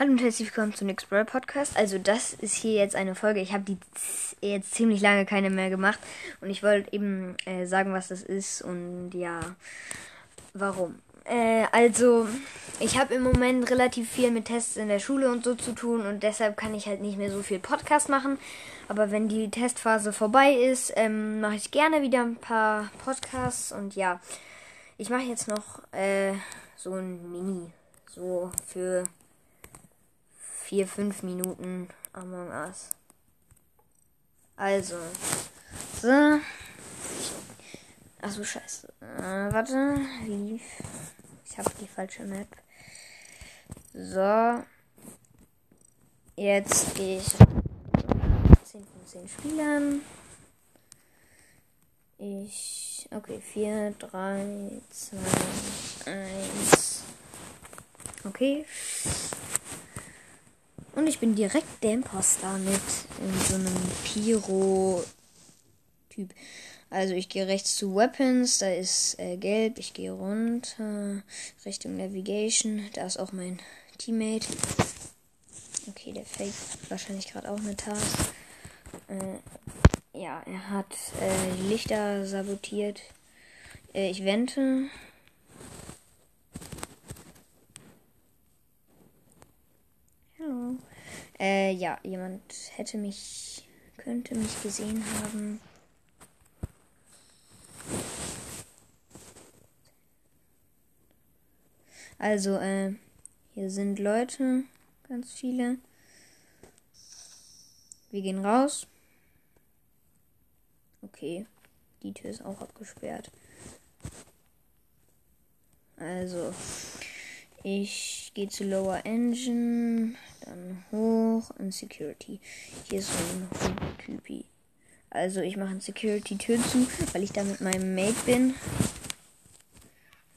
Hallo und herzlich willkommen zum Brawl Podcast. Also das ist hier jetzt eine Folge. Ich habe die jetzt ziemlich lange keine mehr gemacht und ich wollte eben äh, sagen, was das ist und ja, warum. Äh, also ich habe im Moment relativ viel mit Tests in der Schule und so zu tun und deshalb kann ich halt nicht mehr so viel Podcast machen. Aber wenn die Testphase vorbei ist, ähm, mache ich gerne wieder ein paar Podcasts und ja, ich mache jetzt noch äh, so ein Mini, so für vier, fünf Minuten Among Us. Also. So. Achso, scheiße. Äh, warte. Lief. Ich habe die falsche Map. So. Jetzt gehe ich 10 von 10 Spielern. Ich. Okay, 4, 3, 2, 1. Okay. Und ich bin direkt der Imposter mit in so einem Pyro-Typ. Also ich gehe rechts zu Weapons, da ist äh, gelb, ich gehe runter Richtung Navigation, da ist auch mein Teammate. Okay, der fake wahrscheinlich gerade auch eine Task. Äh, ja, er hat äh, Lichter sabotiert. Äh, ich wente. Hallo. Äh, ja, jemand hätte mich, könnte mich gesehen haben. Also, äh, hier sind Leute, ganz viele. Wir gehen raus. Okay, die Tür ist auch abgesperrt. Also, ich gehe zu Lower Engine, dann hoch in Security. Hier ist so ein Typi. Also ich mache ein Security-Tür zu, weil ich da mit meinem Mate bin.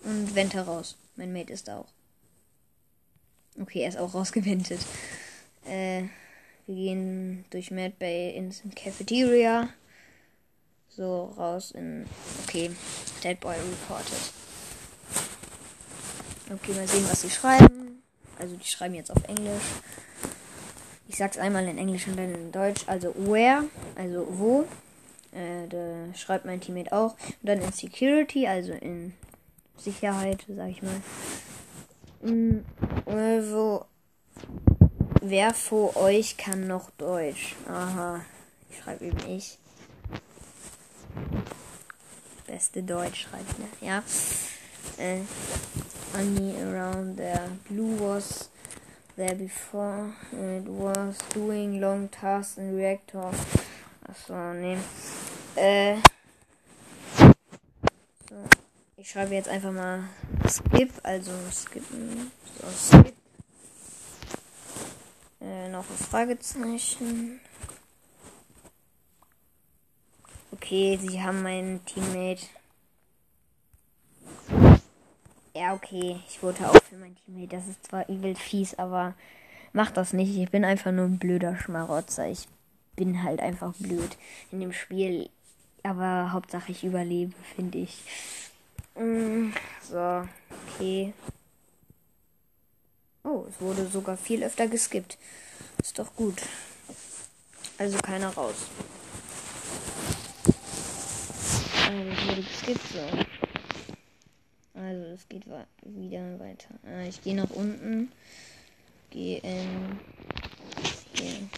Und wente raus. Mein Mate ist da auch. Okay, er ist auch rausgewendet. Äh, wir gehen durch Mad Bay ins Cafeteria. So, raus in. Okay, Dead Boy reported. Okay, mal sehen, was sie schreiben. Also, die schreiben jetzt auf Englisch. Ich sag's einmal in Englisch und dann in Deutsch. Also, where, also wo. Äh, da schreibt mein Teammate auch. Und dann in Security, also in Sicherheit, sag ich mal. Mhm, wo, wer vor euch kann noch Deutsch? Aha, ich schreibe eben ich. Beste Deutsch schreibt er, ja. Äh, money around there. Blue was there before. It was doing long tasks in reactor. Achso, nee. Äh. So. Ich schreibe jetzt einfach mal skip, also skippen. So, skip. Äh, noch ein Fragezeichen. Okay, sie haben meinen Teammate ja, okay. Ich wurde auch für mein Teammate. Das ist zwar übel fies, aber mach das nicht. Ich bin einfach nur ein blöder Schmarotzer. Ich bin halt einfach blöd in dem Spiel. Aber Hauptsache ich überlebe, finde ich. Mm, so, okay. Oh, es wurde sogar viel öfter geskippt. Ist doch gut. Also keiner raus. Also es wurde geskippt, so. Also es geht wieder weiter. Ah, ich gehe nach unten. Gehe in hier.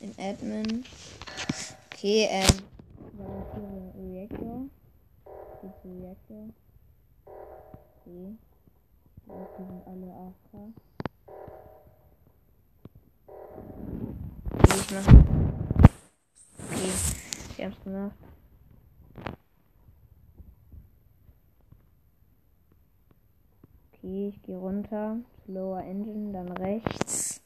In Admin. Okay, ähm. Reactor. Geht zu Reactor. Okay. Die sind alle AFK. Okay, ich mach. Okay, ich hab's gemacht. Okay, ich gehe runter. Lower Engine, dann rechts.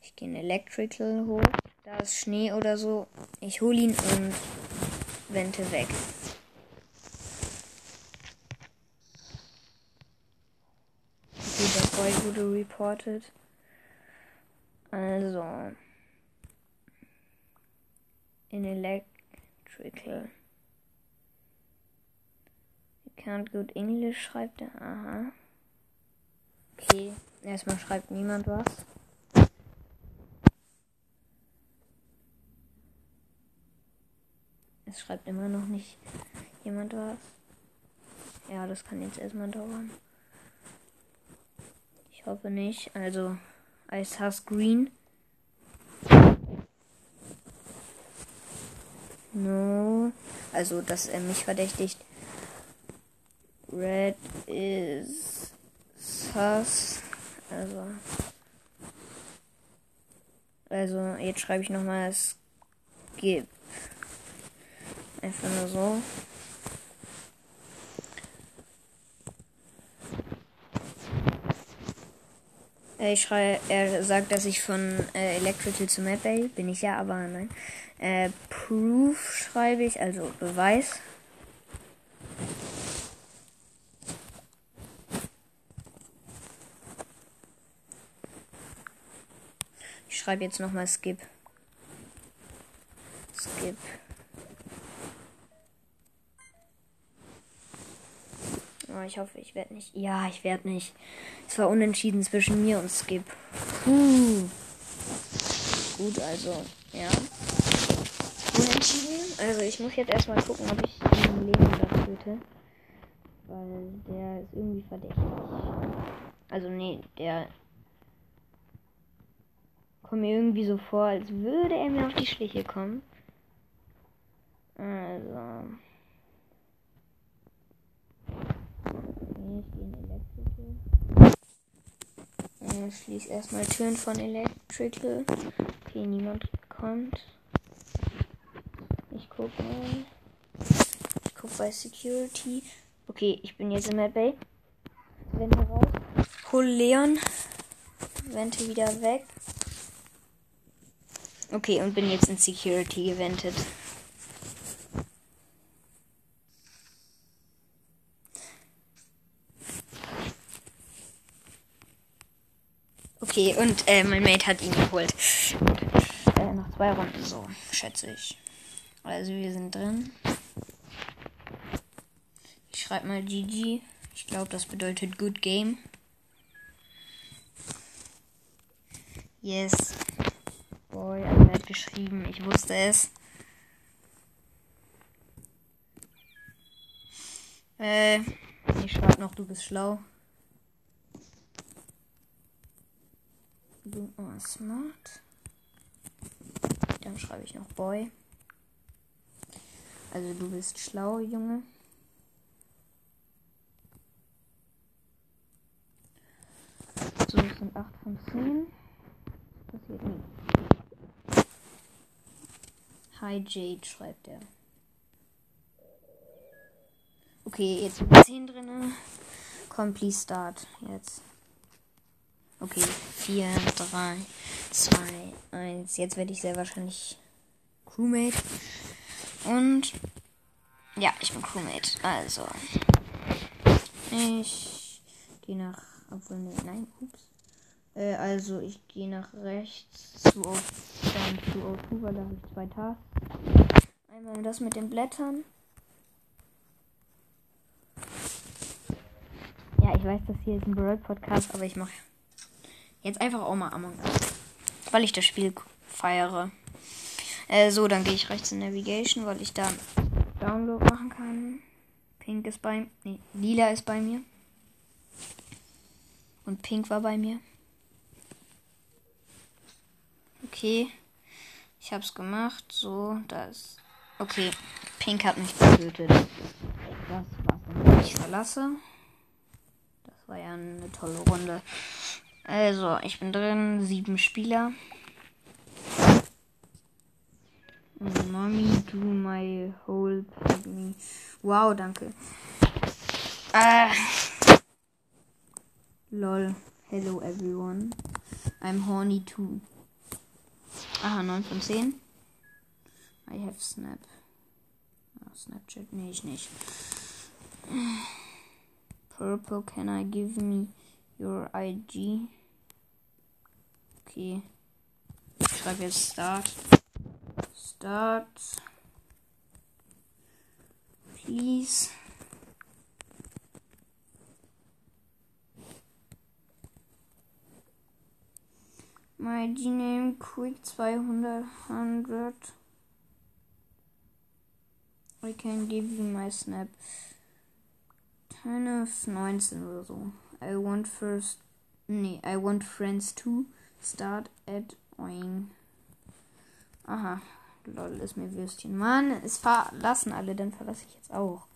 Ich gehe in Electrical hoch. Da ist Schnee oder so. Ich hole ihn und wente weg. Okay, der Boy wurde reported. Also. In Electrical. You can't good English, schreibt er. Aha. Okay. Erstmal schreibt niemand was. Es schreibt immer noch nicht jemand was. Ja, das kann jetzt erstmal dauern. Ich hoffe nicht. Also, Ice House Green. No. Also, dass er mich verdächtigt. Red is sus. Also. Also, jetzt schreibe ich nochmal Skip. Einfach nur so. Äh, ich schreibe, er sagt, dass ich von äh, Electrical zu Mapbay bin ich ja, aber nein. Äh, Proof schreibe ich, also Beweis. Schreibe jetzt nochmal Skip. Skip. Oh, ich hoffe, ich werde nicht. Ja, ich werde nicht. Es war unentschieden zwischen mir und Skip. Puh. Gut, also, ja. Unentschieden. Also, ich muss jetzt erstmal gucken, ob ich den Leben da töte. Weil der ist irgendwie verdächtig. Also, nee, der kommt mir irgendwie so vor, als würde er mir auf die Schliche kommen. Also. ich gehe in Electrical. Äh, schließe erstmal Türen von Electrical. Okay, niemand kommt. Ich gucke mal. Ich gucke bei Security. Okay, ich bin jetzt in der Bay. Wende raus. Hol Leon. Wente wieder weg. Okay, und bin jetzt in Security gewendet. Okay, und äh, mein Mate hat ihn geholt. Äh, nach zwei Runden so, schätze ich. Also wir sind drin. Ich schreibe mal GG. Ich glaube, das bedeutet Good Game. Yes. Boy, geschrieben. Ich wusste es. Äh, ich schreibe noch, du bist schlau. Du oh, smart. Dann schreibe ich noch Boy. Also du bist schlau, Junge. So, das sind 8 von 10. Das passiert nie. Hi Jade, schreibt er. Okay, jetzt sind 10 drin. Komm, please start. Jetzt. Okay, 4, 3, 2, 1. Jetzt werde ich sehr wahrscheinlich Crewmate. Und ja, ich bin Crewmate. Also. Ich gehe nach. Obwohl, nee, nein, ups. Äh, also, ich gehe nach rechts zu, dann zu O2, weil da habe ich zwei Tasks. Einmal das mit den Blättern. Ja, ich weiß, das hier ist ein Brawl Podcast, aber ich mache Jetzt einfach auch mal Among Us. Weil ich das Spiel feiere. Äh, so, dann gehe ich rechts in Navigation, weil ich da Download machen kann. Pink ist bei nee, Lila ist bei mir. Und Pink war bei mir. Okay. Ich hab's gemacht. So, das. Okay. Pink hat mich getötet. Das war's dann. Ich verlasse. Das war ja eine tolle Runde. Also, ich bin drin. Sieben Spieler. Mommy, do my whole pygmy. Wow, danke. Ah. Lol. Hello everyone. I'm horny too. Aha, 9 von 10. I have Snap. Oh, Snapchat? Nee, ich nicht. Purple, can I give me your IG? Okay. Ich schreibe jetzt Start. Start. Please. My G-Name Quick 200. I can give you my snap. Keine 19 oder so. I want first. Nee, I want friends too. Start at oing. Aha. Lol, ist mir Würstchen. Mann, es verlassen alle, dann verlasse ich jetzt auch.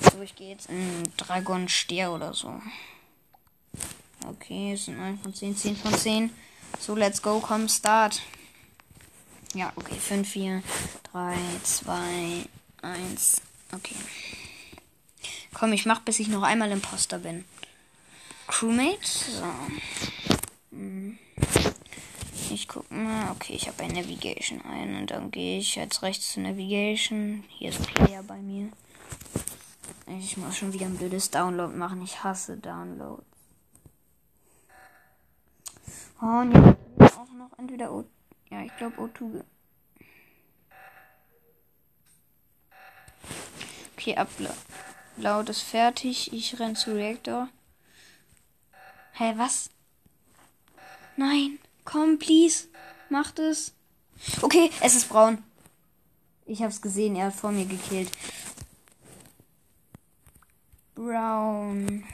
So, ich gehe jetzt in Dragon Stier oder so. Okay, es sind 9 von 10, 10 von 10. So, let's go, komm, start. Ja, okay, 5, 4, 3, 2, 1. Okay. Komm, ich mach, bis ich noch einmal Imposter bin. Crewmate. So. Hm. Ich guck mal. Okay, ich habe ein Navigation ein und dann gehe ich jetzt rechts zu Navigation. Hier ist Player bei mir. Ich muss schon wieder ein blödes Download machen. Ich hasse Downloads. Oh, und jetzt auch noch entweder O. Ja, ich glaube O2. Okay, Upload ist fertig. Ich renn zu Reaktor. Hä, was? Nein, komm, please. Macht es. Okay, es ist braun. Ich hab's gesehen, er hat vor mir gekillt. Brown.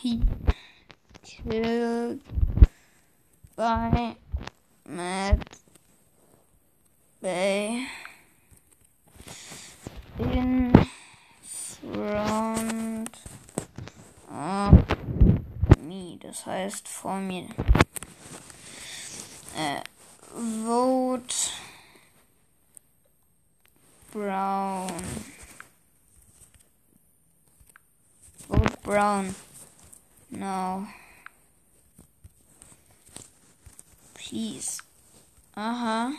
He killed by Matt Bay in front of me. Das heißt vor mir. Äh, vote Brown. Vote Brown. No. Please. Aha.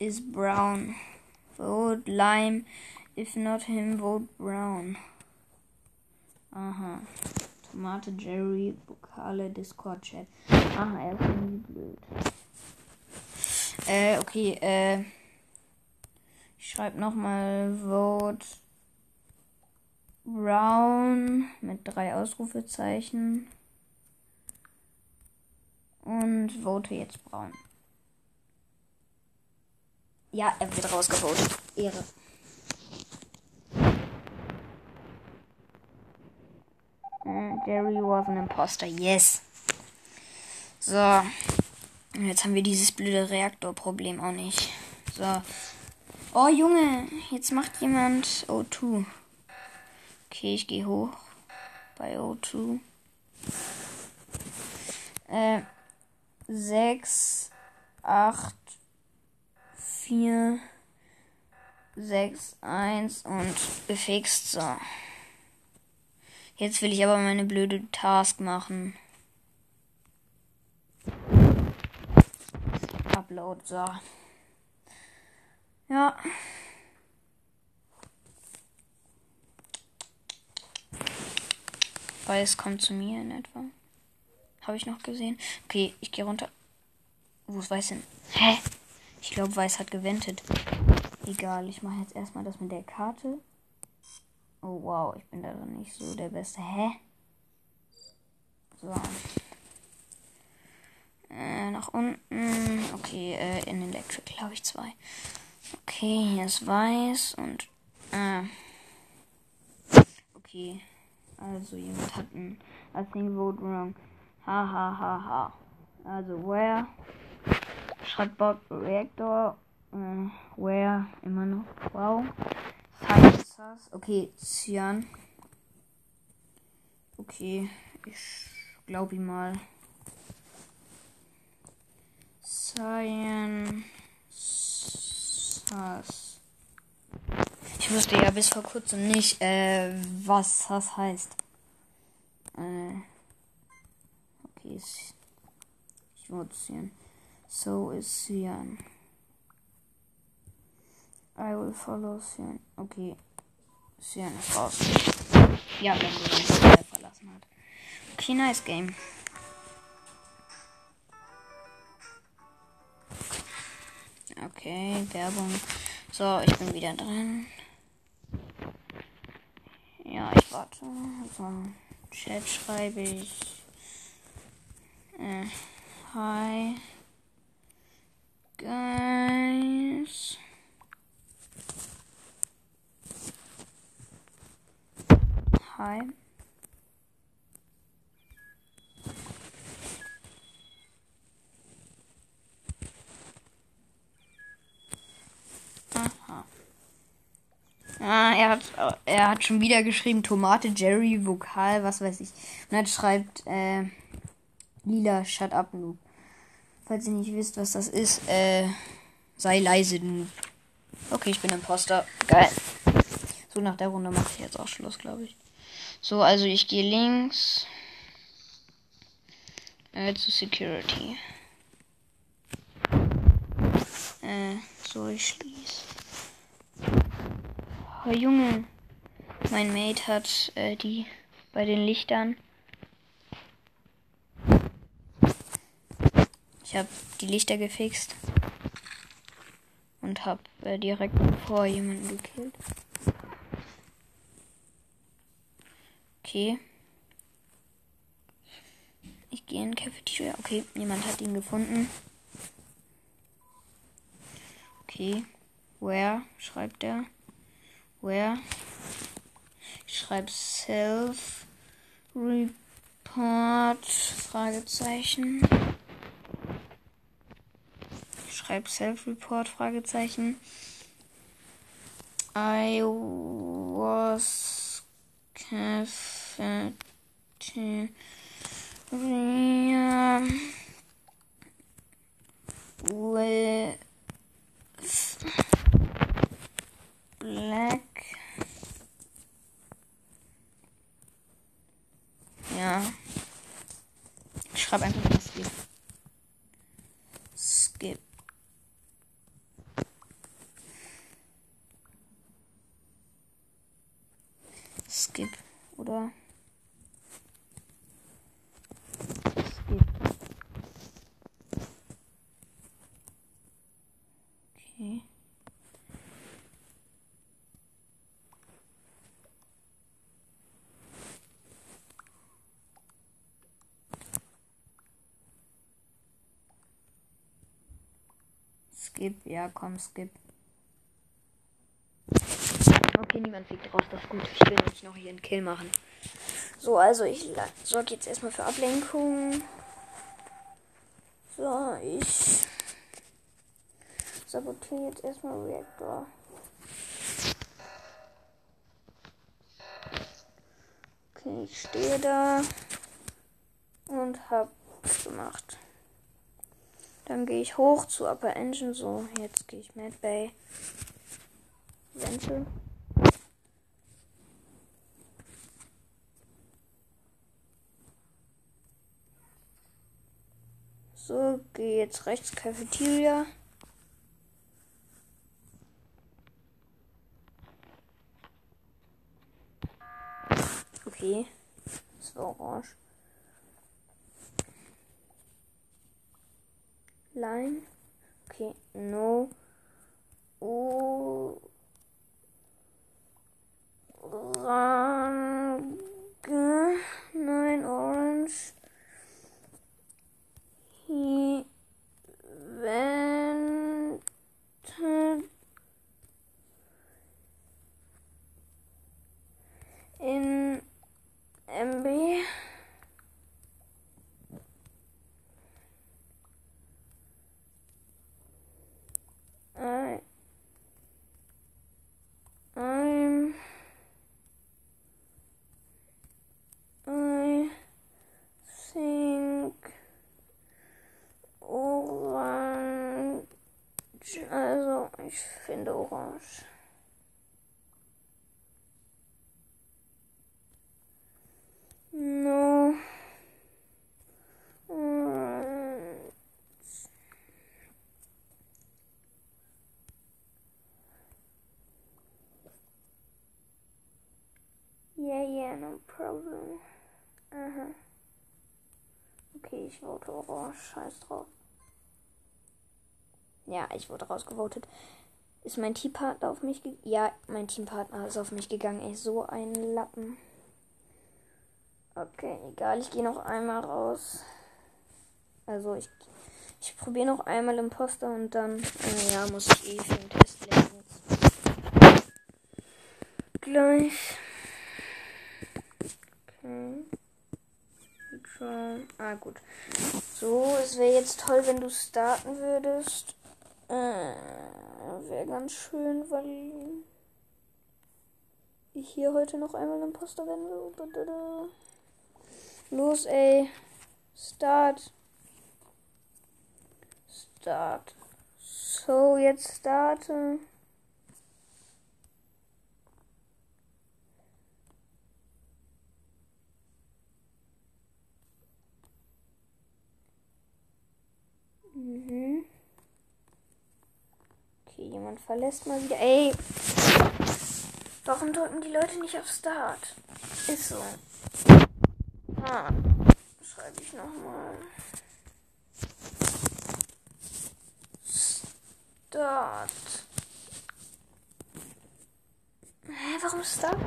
Is brown. Vote lime. If not him, vote brown. Aha. Tomate, Jerry, Vokale, Discord, Chat. Aha, er ist irgendwie blöd. Äh, okay, äh. Ich schreibe nochmal Vote Brown mit drei Ausrufezeichen. Und vote jetzt Braun. Ja, er wird rausgevotet. Ehre. Jerry was an imposter. Yes. So. Jetzt haben wir dieses blöde Reaktorproblem auch nicht. So. Oh, Junge. Jetzt macht jemand O2. Okay, ich gehe hoch. Bei O2. Äh. 6, 8, 4, 6, 1 und gefixt. So. Jetzt will ich aber meine blöde Task machen. Upload, so. Ja. Weiß kommt zu mir in etwa. Habe ich noch gesehen. Okay, ich gehe runter. Wo ist Weiß hin? Hä? Ich glaube, Weiß hat gewendet. Egal, ich mache jetzt erstmal das mit der Karte. Oh wow, ich bin da nicht so der Beste. Hä? So. Äh, nach unten. Okay, äh, in Electric habe ich zwei. Okay, hier ist Weiß und. Äh. Okay. Also jemand hat ein I think vote wrong. Ha ha ha ha. Also where schreibt Bob Reactor. Äh, where immer noch. Wow. Science. Okay, Cyan. Okay, ich glaube ihm mal. Science. Ich wusste ja bis vor kurzem nicht, äh, was das heißt. Äh, okay, ich wollte Cyan. So ist Cyan. I will follow Cyan. Okay. Cyan ist raus. Ja, wenn du den verlassen hat. Okay, nice game. Okay, Werbung. So, ich bin wieder dran. Ja, ich warte. So, Chat schreibe ich äh, Hi guys. Hi. Aha. Ah, er hat, er hat schon wieder geschrieben Tomate, Jerry, Vokal, was weiß ich. Und er schreibt äh, Lila, shut up, Noob. Falls ihr nicht wisst, was das ist, äh, sei leise, Noob. Okay, ich bin Imposter. Geil. So, nach der Runde mache ich jetzt auch Schluss, glaube ich. So, also ich gehe links äh, zu Security. Äh, so, ich schließe. Oh, Junge. Mein Mate hat äh, die bei den Lichtern. Habe die Lichter gefixt und habe äh, direkt vor jemanden gekillt. Okay. Ich gehe in Cafeteria. Okay, niemand hat ihn gefunden. Okay. Where schreibt er? Where? Ich schreibe Self Report Fragezeichen. Ich schreibe Self Report Fragezeichen. I was cafeteria with black Ja. Ich schreibe einfach mal Skip. Skip. Skip, oder? Skip. Okay. Skip, ja, komm, skip. Okay, niemand fliegt raus, das ist gut. Ich will nicht noch hier einen Kill machen. So, also ich sorge jetzt erstmal für Ablenkung. So, ich sabotiere jetzt erstmal Reactor. Okay, ich stehe da und hab gemacht. Dann gehe ich hoch zu Upper Engine. So, jetzt gehe ich Mad Bay. Vente. So, gehe jetzt rechts Cafeteria. Okay. Das war orange. Line. Okay, no. Orange. Nein, orange. In MB. I I'm I think orange also ich finde orange Vote orange. Scheiß drauf. Ja, ich wurde rausgevotet. Ist mein Teampartner auf mich gegangen? Ja, mein Teampartner ist auf mich gegangen. Ey, so ein Lappen. Okay, egal, ich gehe noch einmal raus. Also ich, ich probiere noch einmal Imposter und dann, äh, ja, muss ich eh für den Test lernen. Gleich. Okay. Ah, gut. So, es wäre jetzt toll, wenn du starten würdest. Äh, wäre ganz schön, weil ich hier heute noch einmal Imposter werden will. Los, ey. Start. Start. So, jetzt starten. Mhm. Okay, jemand verlässt mal wieder. Ey! Warum drücken die Leute nicht auf Start? Ist so. Ah, schreibe ich nochmal. Start. Hä, warum Start?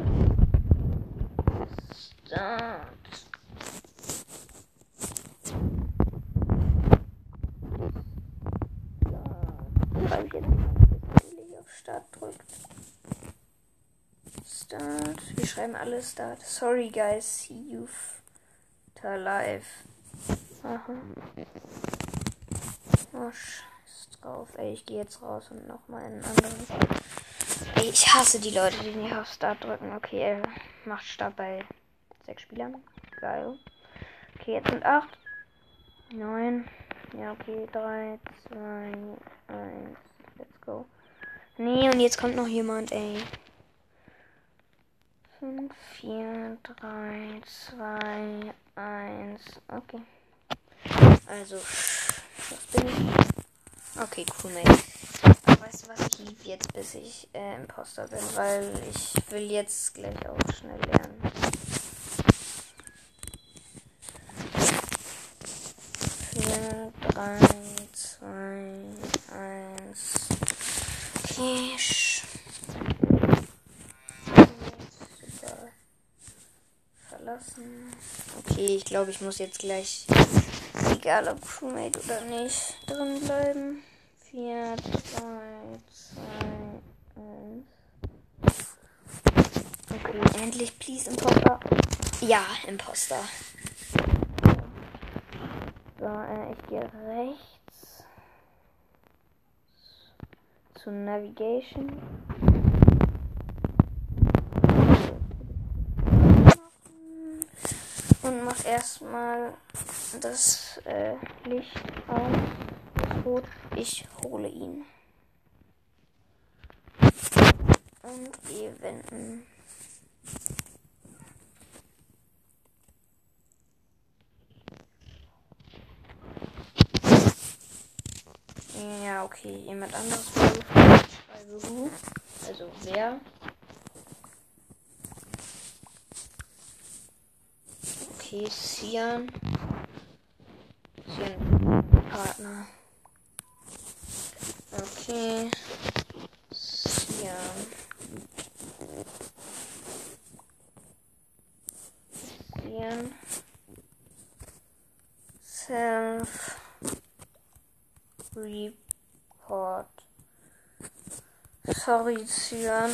Start. Schreibe ich jetzt mal, auf Start drückt. Start. Wir schreiben alle Start. Sorry guys, see you live. Aha. Oh, scheiß drauf. Ey, ich gehe jetzt raus und nochmal in einen anderen. Ey, ich hasse die Leute, die nicht auf Start drücken. Okay, er macht Start bei sechs Spielern. Geil. Okay, jetzt sind acht. Neun. Ja, okay. Drei, zwei, eins. Let's go. Nee, und jetzt kommt noch jemand, ey. 5, 4, 3, 2, 1. Okay. Also, was bin ich? Okay, cool, mate. Weißt du was? Ich liebe jetzt, bis ich äh, Imposter bin, weil ich will jetzt gleich auch schnell lernen. Vier, drei, zwei, eins. Okay, verlassen. Okay, ich glaube, ich muss jetzt gleich, egal ob Crewmate oder nicht, drin bleiben. 4, 3, 2, 1. Okay, endlich, please, Imposter. Ja, Imposter. So, äh, ich gehe rechts zu Navigation. und mach erstmal das äh, Licht. Rot. Ich hole ihn. Und gehe wenden. Ja, okay, jemand anderes schreibe Also wer Okay, Sian. Sian Partner. Okay. Sian. Sian. Self. Report. Sorry, Sian.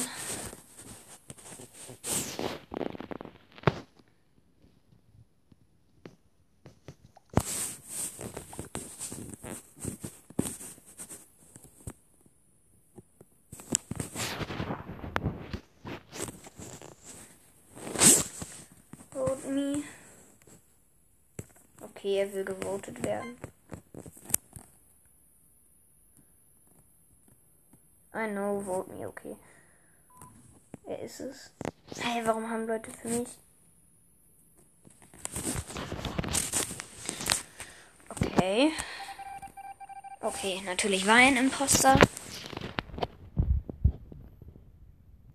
Okay, er will gewotet werden. I know, vote me, okay. Er ist es. Hey, warum haben Leute für mich? Okay. Okay, natürlich war ein Imposter.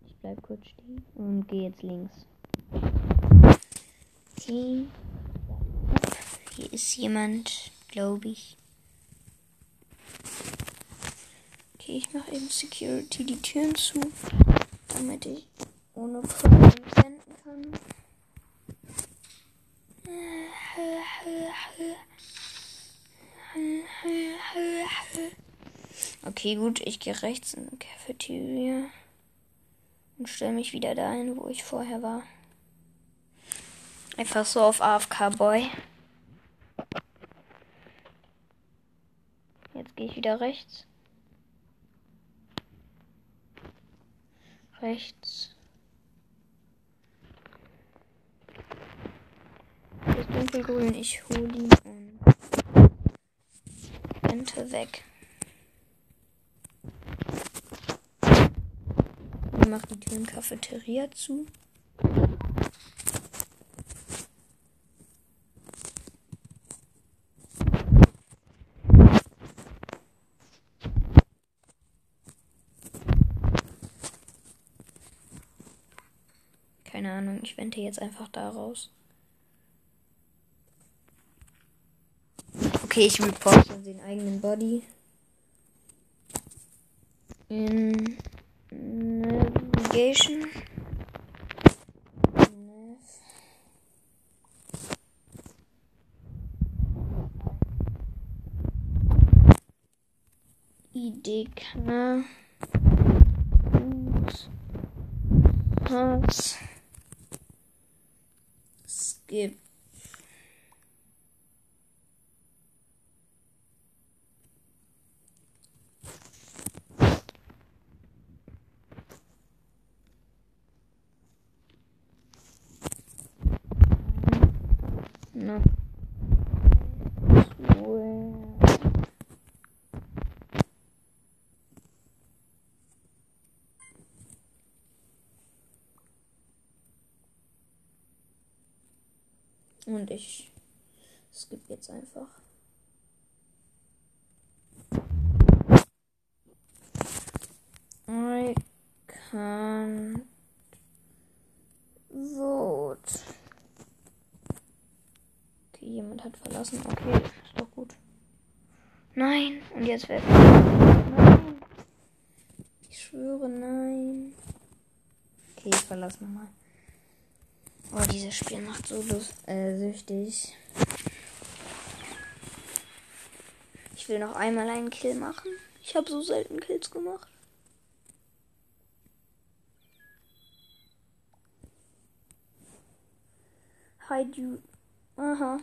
Ich bleib kurz stehen und gehe jetzt links. Okay. Ist jemand, glaube ich. Okay, ich mache eben Security die Türen zu, damit ich ohne Probleme senden kann. Okay, gut, ich gehe rechts in die Cafeteria und stelle mich wieder dahin, wo ich vorher war. Einfach so auf AFK Boy. Jetzt gehe ich wieder rechts. Rechts. Das dunkelgrün, ich hole ihn und rente weg. Ich mache die Türen Cafeteria zu. Ich wende jetzt einfach da raus. Okay, ich reporte den eigenen Body. In Navigation. IDK. Pass. Skip. No. Where? Und ich skip jetzt einfach. I can't vote. Okay, jemand hat verlassen. Okay, ist doch gut. Nein, und jetzt wird. Nein. Ich schwöre, nein. Okay, ich verlasse nochmal. Oh, dieses Spiel macht so lust, äh, süchtig. Ich will noch einmal einen Kill machen. Ich habe so selten Kills gemacht. Hi, Dude. Aha.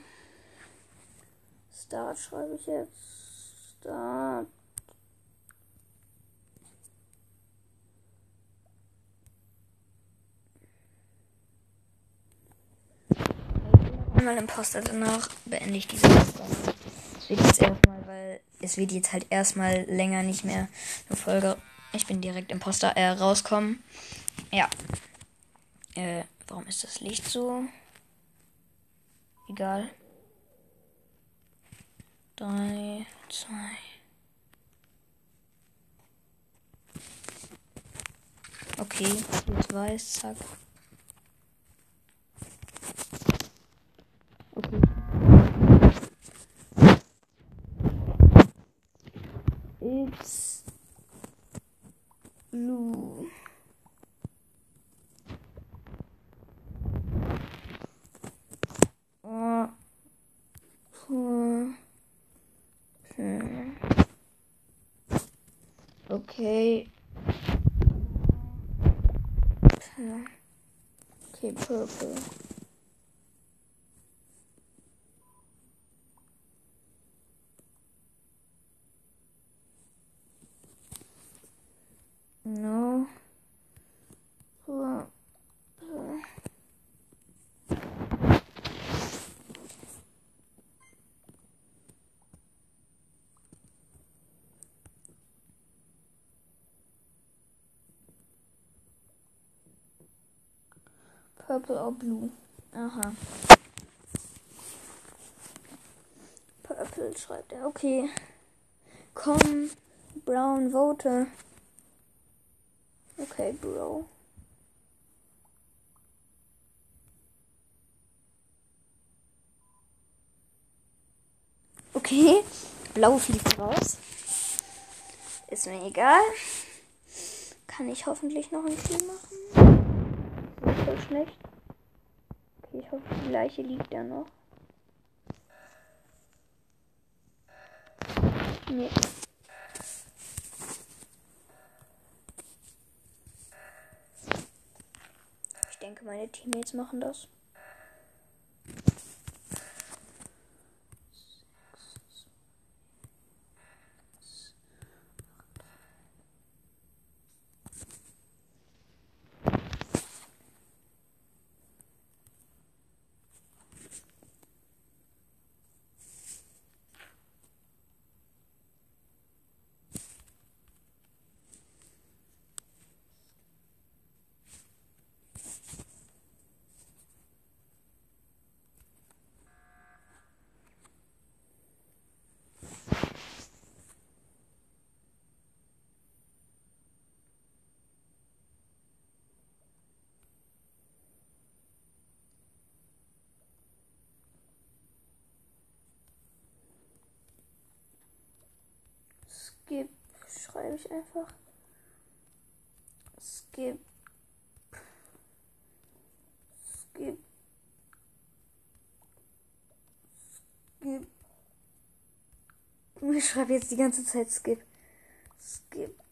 Start schreibe ich jetzt. Start. Einmal Imposter, danach beende ich diese Folge. Es wird jetzt erstmal, weil es wird jetzt halt erstmal länger nicht mehr eine Folge. Ich bin direkt Imposter äh, rauskommen. Ja. Äh, warum ist das Licht so? Egal. Drei, zwei. Okay, jetzt weiß, zack. Purple. Purple or blue. Aha. Purple schreibt er. Okay. Komm, Brown, vote. Okay, Bro. Okay. Blau fliegt raus. Ist mir egal. Kann ich hoffentlich noch ein Kill machen? Ist voll schlecht. Ich hoffe, die Leiche liegt da noch. Nee. Ich denke, meine Teammates machen das. Skip schreibe ich einfach. Skip. Skip. Skip. Ich schreibe jetzt die ganze Zeit Skip. Skip.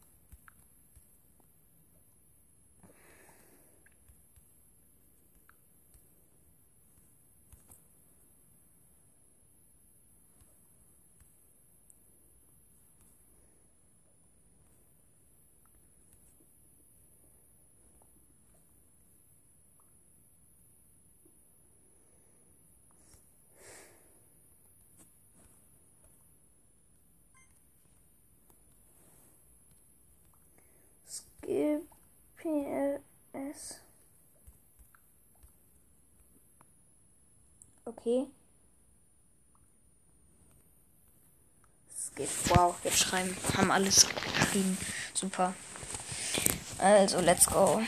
Okay. Skip. Wow, jetzt schreiben. Haben alles geschrieben. Super. Also, let's go.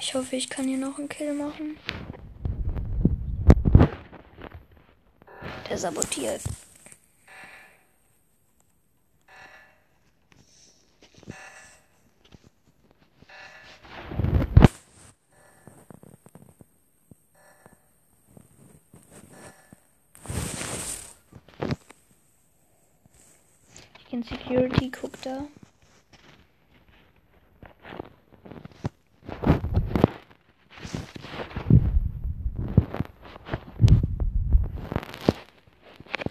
Ich hoffe, ich kann hier noch einen Kill machen. Der sabotiert. in Da.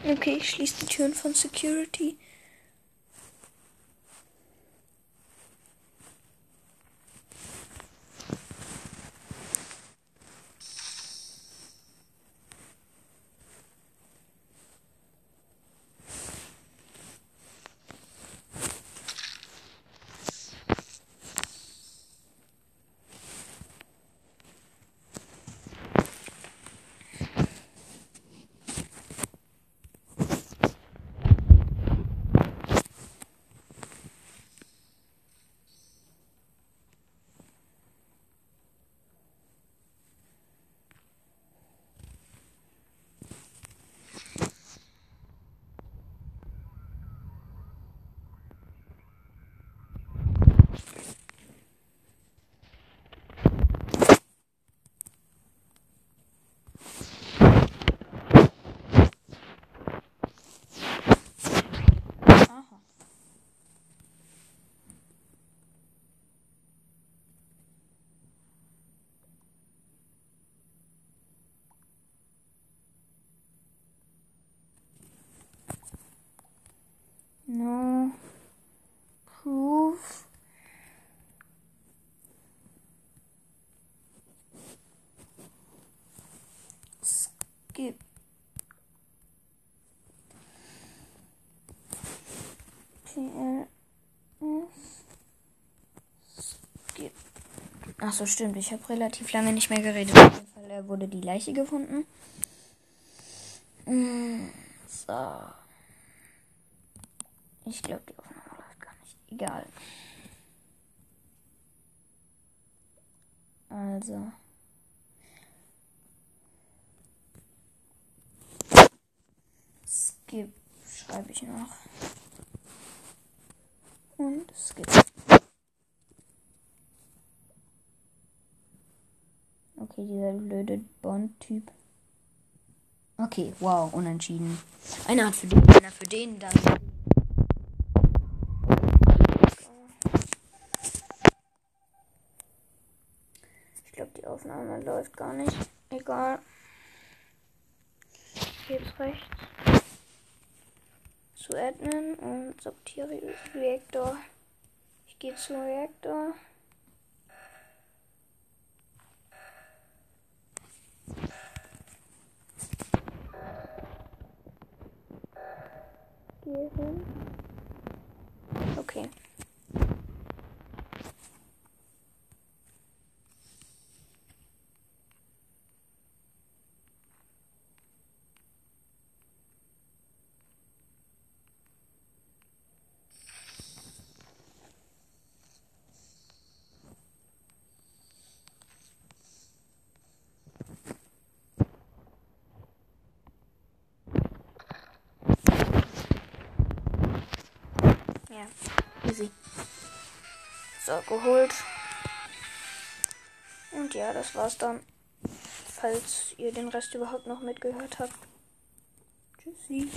Okay, ich schließe die Türen von Security. No proof. Skip. PLS. Skip. Ach so, stimmt. Ich habe relativ lange nicht mehr geredet. Auf jeden Fall wurde die Leiche gefunden. Mm, so. Ich glaube, die Aufnahme läuft gar nicht. Egal. Also. Skip schreibe ich noch. Und skip. Okay, dieser blöde Bond-Typ. Okay, wow, unentschieden. Einer hat für den, einer für den, dann. Ich glaube, die Aufnahme läuft gar nicht. Egal. Jetzt rechts. Zu Admin und sortiere Reaktor. Ich gehe zu Reaktor. Gehe hin. Okay. Ja, easy. So, geholt. Und ja, das war's dann. Falls ihr den Rest überhaupt noch mitgehört habt. Tschüssi.